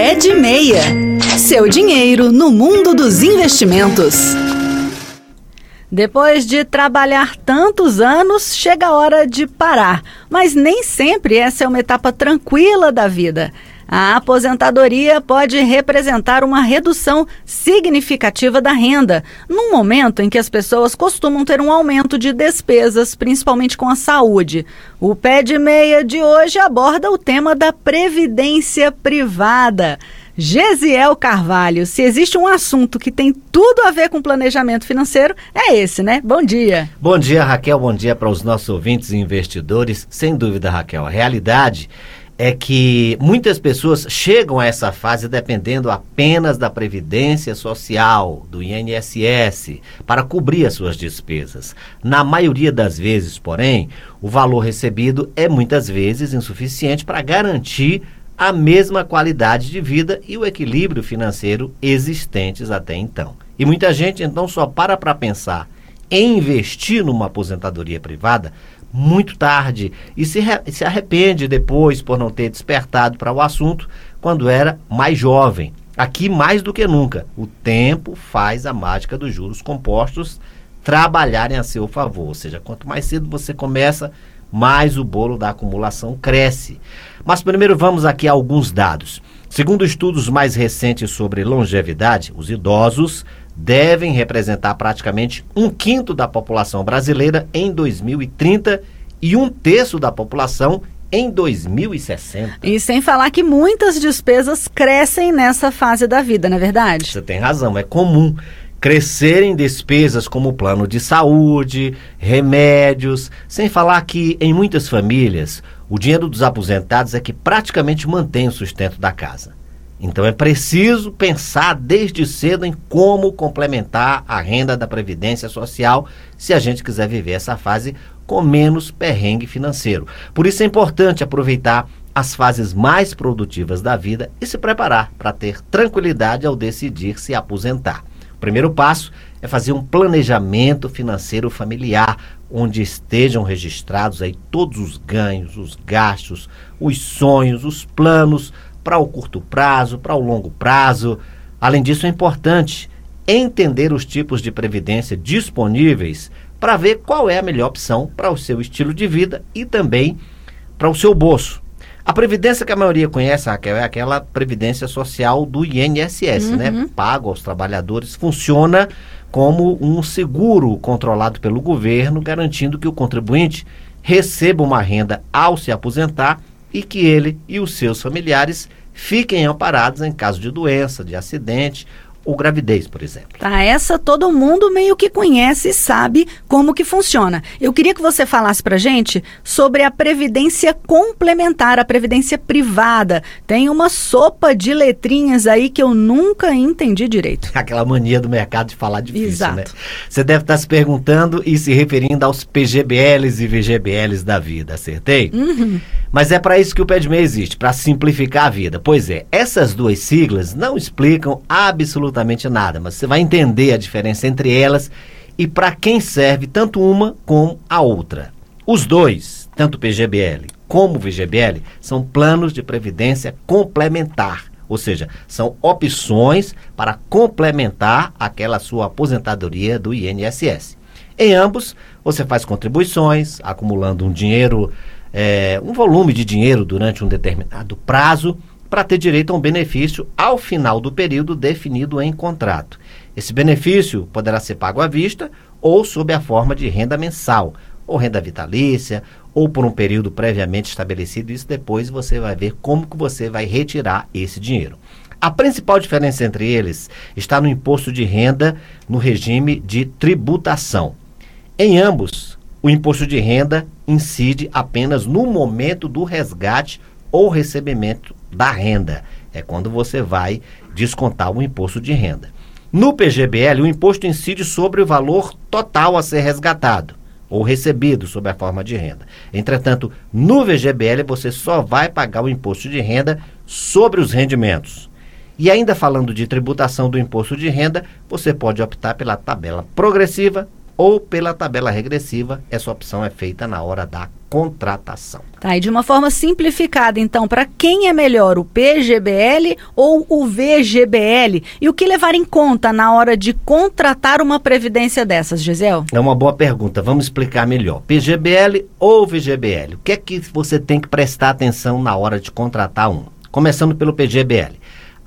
Pé de Meia. Seu dinheiro no mundo dos investimentos. Depois de trabalhar tantos anos, chega a hora de parar. Mas nem sempre essa é uma etapa tranquila da vida. A aposentadoria pode representar uma redução significativa da renda, num momento em que as pessoas costumam ter um aumento de despesas, principalmente com a saúde. O pé de meia de hoje aborda o tema da previdência privada. Gesiel Carvalho, se existe um assunto que tem tudo a ver com planejamento financeiro, é esse, né? Bom dia. Bom dia, Raquel. Bom dia para os nossos ouvintes e investidores. Sem dúvida, Raquel, a realidade é que muitas pessoas chegam a essa fase dependendo apenas da previdência social, do INSS, para cobrir as suas despesas. Na maioria das vezes, porém, o valor recebido é muitas vezes insuficiente para garantir a mesma qualidade de vida e o equilíbrio financeiro existentes até então. E muita gente então só para para pensar em investir numa aposentadoria privada muito tarde e se, se arrepende depois por não ter despertado para o assunto quando era mais jovem. Aqui, mais do que nunca, o tempo faz a mágica dos juros compostos trabalharem a seu favor. Ou seja, quanto mais cedo você começa, mais o bolo da acumulação cresce. Mas primeiro vamos aqui a alguns dados. Segundo estudos mais recentes sobre longevidade, os idosos devem representar praticamente um quinto da população brasileira em 2030 e um terço da população em 2060. E sem falar que muitas despesas crescem nessa fase da vida, não é verdade? Você tem razão, é comum crescerem despesas como plano de saúde, remédios, sem falar que em muitas famílias o dinheiro dos aposentados é que praticamente mantém o sustento da casa. Então é preciso pensar desde cedo em como complementar a renda da previdência social se a gente quiser viver essa fase com menos perrengue financeiro. Por isso é importante aproveitar as fases mais produtivas da vida e se preparar para ter tranquilidade ao decidir se aposentar. O primeiro passo é fazer um planejamento financeiro familiar, onde estejam registrados aí todos os ganhos, os gastos, os sonhos, os planos para o curto prazo, para o longo prazo. Além disso, é importante entender os tipos de previdência disponíveis para ver qual é a melhor opção para o seu estilo de vida e também para o seu bolso. A previdência que a maioria conhece, Raquel, é aquela previdência social do INSS, né? uhum. né? Pago aos trabalhadores. Funciona como um seguro controlado pelo governo, garantindo que o contribuinte receba uma renda ao se aposentar e que ele e os seus familiares fiquem amparados em caso de doença, de acidente ou gravidez, por exemplo. Tá, essa todo mundo meio que conhece e sabe como que funciona. Eu queria que você falasse pra gente sobre a previdência complementar, a previdência privada. Tem uma sopa de letrinhas aí que eu nunca entendi direito. Aquela mania do mercado de falar difícil, Exato. né? Você deve estar se perguntando e se referindo aos PGBLs e VGBLs da vida, acertei? Uhum. Mas é para isso que o PEDME existe, para simplificar a vida. Pois é, essas duas siglas não explicam absolutamente nada, mas você vai entender a diferença entre elas e para quem serve tanto uma como a outra. Os dois, tanto o PGBL como o VGBL, são planos de previdência complementar, ou seja, são opções para complementar aquela sua aposentadoria do INSS. Em ambos, você faz contribuições, acumulando um dinheiro é, um volume de dinheiro durante um determinado prazo para ter direito a um benefício ao final do período definido em contrato. Esse benefício poderá ser pago à vista ou sob a forma de renda mensal, ou renda vitalícia, ou por um período previamente estabelecido. Isso depois você vai ver como que você vai retirar esse dinheiro. A principal diferença entre eles está no imposto de renda no regime de tributação. Em ambos, o imposto de renda incide apenas no momento do resgate ou recebimento da renda. É quando você vai descontar o imposto de renda. No PGBL, o imposto incide sobre o valor total a ser resgatado ou recebido sob a forma de renda. Entretanto, no VGBL você só vai pagar o imposto de renda sobre os rendimentos. E ainda falando de tributação do imposto de renda, você pode optar pela tabela progressiva ou pela tabela regressiva. Essa opção é feita na hora da contratação. Tá, e de uma forma simplificada, então, para quem é melhor, o PGBL ou o VGBL? E o que levar em conta na hora de contratar uma previdência dessas, Gisel? É uma boa pergunta, vamos explicar melhor. PGBL ou VGBL? O que é que você tem que prestar atenção na hora de contratar um? Começando pelo PGBL.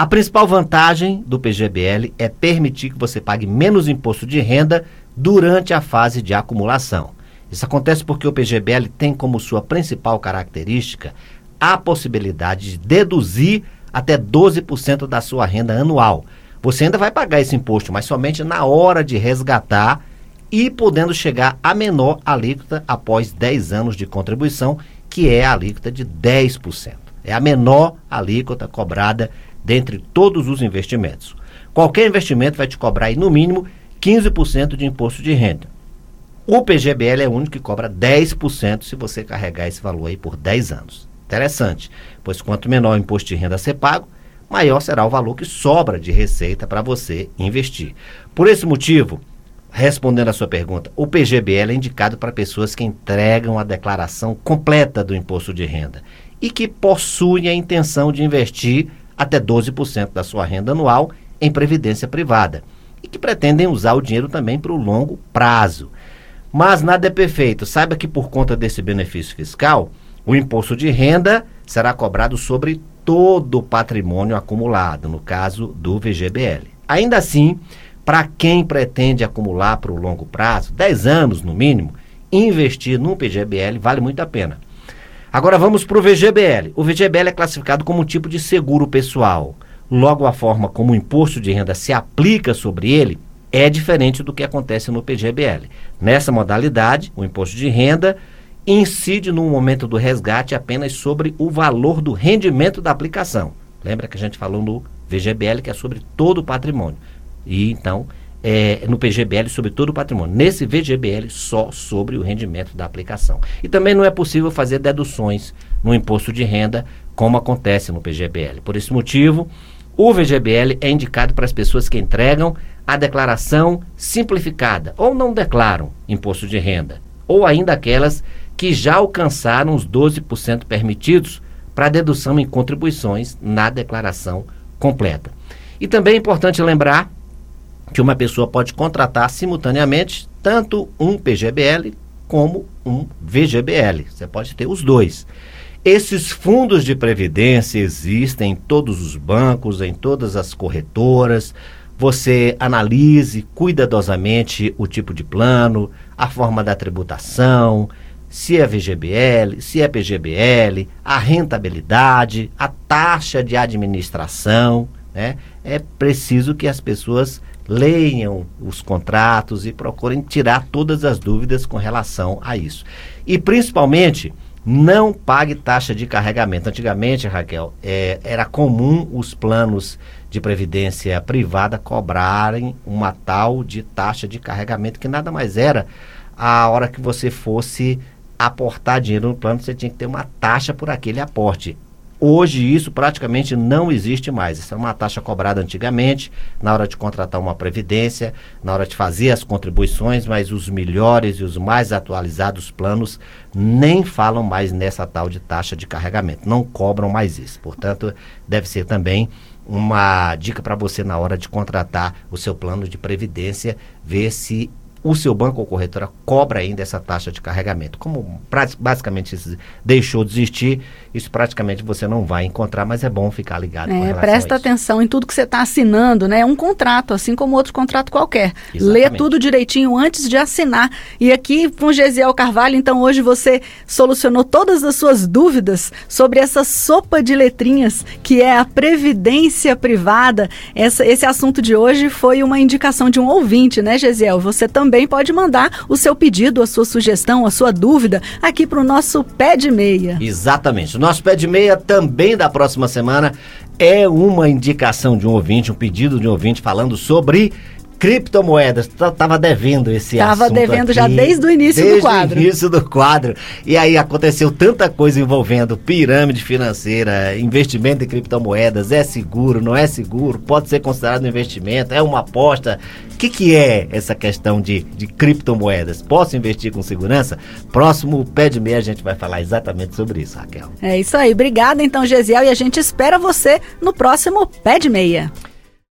A principal vantagem do PGBL é permitir que você pague menos imposto de renda durante a fase de acumulação. Isso acontece porque o PGBL tem como sua principal característica a possibilidade de deduzir até 12% da sua renda anual. Você ainda vai pagar esse imposto, mas somente na hora de resgatar e podendo chegar a menor alíquota após 10 anos de contribuição, que é a alíquota de 10%. É a menor alíquota cobrada dentre todos os investimentos. Qualquer investimento vai te cobrar aí, no mínimo 15% de imposto de renda. O PGBL é o único que cobra 10% se você carregar esse valor aí por 10 anos. Interessante, pois quanto menor o imposto de renda a ser pago, maior será o valor que sobra de receita para você investir. Por esse motivo, respondendo a sua pergunta, o PGBL é indicado para pessoas que entregam a declaração completa do imposto de renda e que possuem a intenção de investir até 12% da sua renda anual em previdência privada e que pretendem usar o dinheiro também para o longo prazo. Mas nada é perfeito. Saiba que por conta desse benefício fiscal, o imposto de renda será cobrado sobre todo o patrimônio acumulado, no caso do VGBL. Ainda assim, para quem pretende acumular para o longo prazo, 10 anos no mínimo, investir num PGBL vale muito a pena. Agora vamos para o VGBL. O VGBL é classificado como um tipo de seguro pessoal. Logo, a forma como o imposto de renda se aplica sobre ele é diferente do que acontece no PGBL. Nessa modalidade, o imposto de renda incide no momento do resgate apenas sobre o valor do rendimento da aplicação. Lembra que a gente falou no VGBL que é sobre todo o patrimônio. E então, é, no PGBL sobre todo o patrimônio. Nesse VGBL, só sobre o rendimento da aplicação. E também não é possível fazer deduções no imposto de renda, como acontece no PGBL. Por esse motivo, o VGBL é indicado para as pessoas que entregam a declaração simplificada ou não declaram imposto de renda, ou ainda aquelas que já alcançaram os 12% permitidos para dedução em contribuições na declaração completa. E também é importante lembrar que uma pessoa pode contratar simultaneamente tanto um PGBL como um VGBL. Você pode ter os dois. Esses fundos de previdência existem em todos os bancos, em todas as corretoras. Você analise cuidadosamente o tipo de plano, a forma da tributação, se é VGBL, se é PGBL, a rentabilidade, a taxa de administração. Né? É preciso que as pessoas leiam os contratos e procurem tirar todas as dúvidas com relação a isso. E principalmente não pague taxa de carregamento. Antigamente, Raquel, é, era comum os planos de previdência privada cobrarem uma tal de taxa de carregamento, que nada mais era a hora que você fosse aportar dinheiro no plano, você tinha que ter uma taxa por aquele aporte. Hoje isso praticamente não existe mais. Isso é uma taxa cobrada antigamente, na hora de contratar uma previdência, na hora de fazer as contribuições, mas os melhores e os mais atualizados planos nem falam mais nessa tal de taxa de carregamento, não cobram mais isso. Portanto, deve ser também uma dica para você na hora de contratar o seu plano de previdência, ver se o seu banco ou corretora cobra ainda essa taxa de carregamento. Como basicamente deixou de existir, isso praticamente você não vai encontrar, mas é bom ficar ligado. É, presta atenção em tudo que você está assinando, né? É um contrato, assim como outro contrato qualquer. Exatamente. Lê tudo direitinho antes de assinar. E aqui com Gesiel Carvalho, então hoje você solucionou todas as suas dúvidas sobre essa sopa de letrinhas que é a previdência privada. Essa, esse assunto de hoje foi uma indicação de um ouvinte, né, Gesiel? Você também também pode mandar o seu pedido, a sua sugestão, a sua dúvida aqui para o nosso Pé de Meia. Exatamente. O nosso Pé de Meia também da próxima semana é uma indicação de um ouvinte, um pedido de um ouvinte falando sobre Criptomoedas, tava devendo esse tava assunto devendo aqui, já desde o início desde do quadro. o início do quadro. E aí aconteceu tanta coisa envolvendo pirâmide financeira, investimento em criptomoedas, é seguro, não é seguro, pode ser considerado um investimento, é uma aposta. O que, que é essa questão de, de criptomoedas? Posso investir com segurança? Próximo pé de meia a gente vai falar exatamente sobre isso, Raquel. É isso aí. Obrigada então, Gesiel, e a gente espera você no próximo pé de meia.